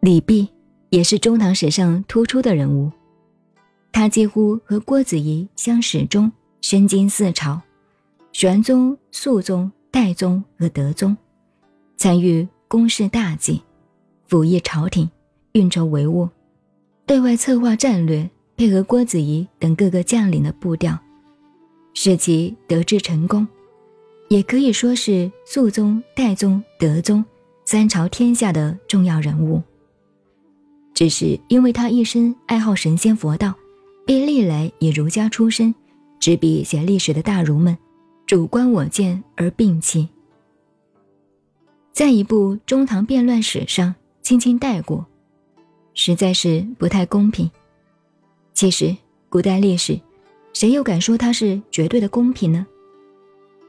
李泌也是中唐史上突出的人物，他几乎和郭子仪相始终，身经四朝，玄宗、肃宗、代宗和德宗，参与公事大计，辅翼朝廷，运筹帷幄，对外策划战略，配合郭子仪等各个将领的步调，使其得志成功。也可以说是肃宗、代宗、德宗三朝天下的重要人物。只是因为他一生爱好神仙佛道，被历来以儒家出身、执笔写历史的大儒们主观我见而摒弃，在一部中唐变乱史上轻轻带过，实在是不太公平。其实，古代历史，谁又敢说它是绝对的公平呢？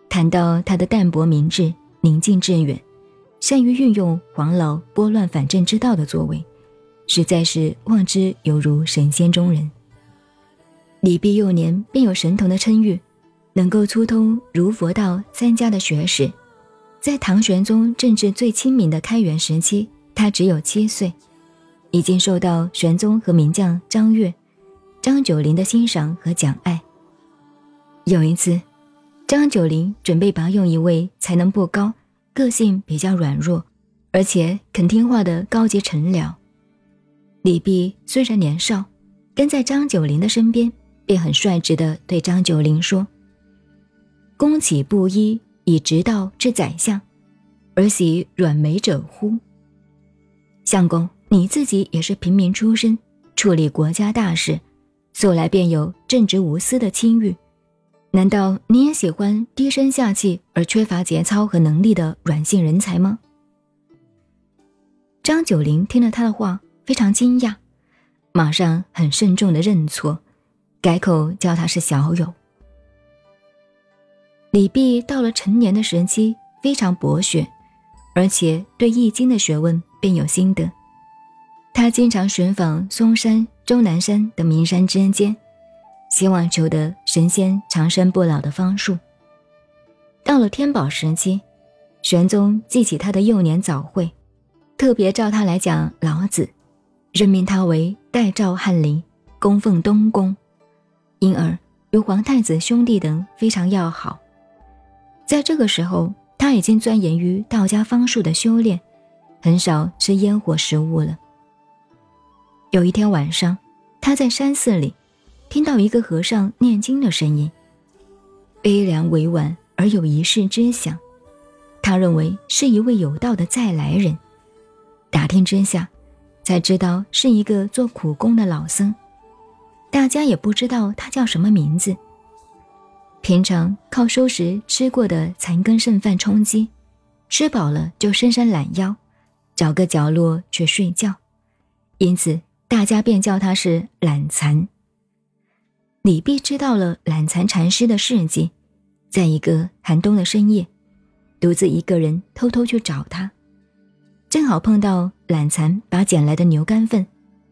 谈到他的淡泊明志、宁静致远，善于运用黄老拨乱反正之道的作为，实在是望之犹如神仙中人。李泌幼年便有神童的称誉，能够粗通儒佛道三家的学识。在唐玄宗政治最亲民的开元时期，他只有七岁，已经受到玄宗和名将张悦、张九龄的欣赏和奖爱。有一次。张九龄准备拔用一位才能不高、个性比较软弱，而且肯听话的高级臣僚。李泌虽然年少，跟在张九龄的身边，便很率直地对张九龄说：“公岂不依以直道之宰相，而喜软眉者乎？相公，你自己也是平民出身，处理国家大事，素来便有正直无私的清誉。”难道你也喜欢低声下气而缺乏节操和能力的软性人才吗？张九龄听了他的话，非常惊讶，马上很慎重的认错，改口叫他是小友。李泌到了成年的时期，非常博学，而且对易经的学问便有心得，他经常寻访嵩山、终南山等名山之间。希望求得神仙长生不老的方术。到了天宝时期，玄宗记起他的幼年早慧，特别召他来讲老子，任命他为代赵翰林，供奉东宫，因而与皇太子兄弟等非常要好。在这个时候，他已经钻研于道家方术的修炼，很少吃烟火食物了。有一天晚上，他在山寺里。听到一个和尚念经的声音，悲凉委婉而有仪式之响，他认为是一位有道的再来人。打听之下，才知道是一个做苦工的老僧，大家也不知道他叫什么名字。平常靠收拾吃过的残羹剩饭充饥，吃饱了就伸伸懒腰，找个角落去睡觉，因此大家便叫他是懒蚕。李泌知道了懒蚕禅师的事迹，在一个寒冬的深夜，独自一个人偷偷去找他，正好碰到懒蚕把捡来的牛肝粪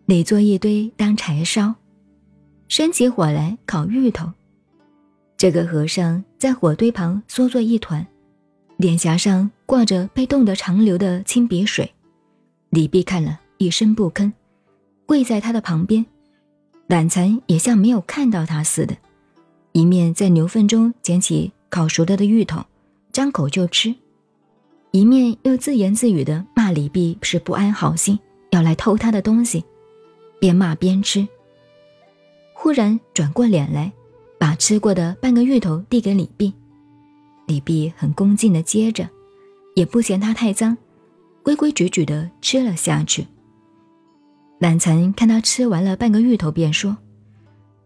垒作一堆当柴烧，生起火来烤芋头。这个和尚在火堆旁缩作一团，脸颊上挂着被冻得长流的清鼻水。李泌看了一声不吭，跪在他的旁边。懒蚕也像没有看到他似的，一面在牛粪中捡起烤熟了的芋头，张口就吃，一面又自言自语的李泌是不安好心，要来偷他的东西，边骂边吃。忽然转过脸来，把吃过的半个芋头递给李泌，李泌很恭敬的接着，也不嫌它太脏，规规矩矩的吃了下去。懒蚕看他吃完了半个芋头，便说：“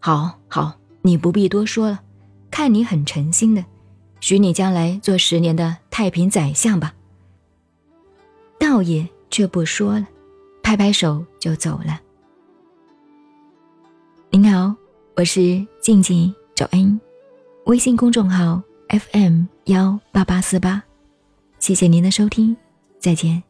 好好，你不必多说了，看你很诚心的，许你将来做十年的太平宰相吧。”道爷却不说了，拍拍手就走了。您好，我是静静找恩，微信公众号 FM 幺八八四八，谢谢您的收听，再见。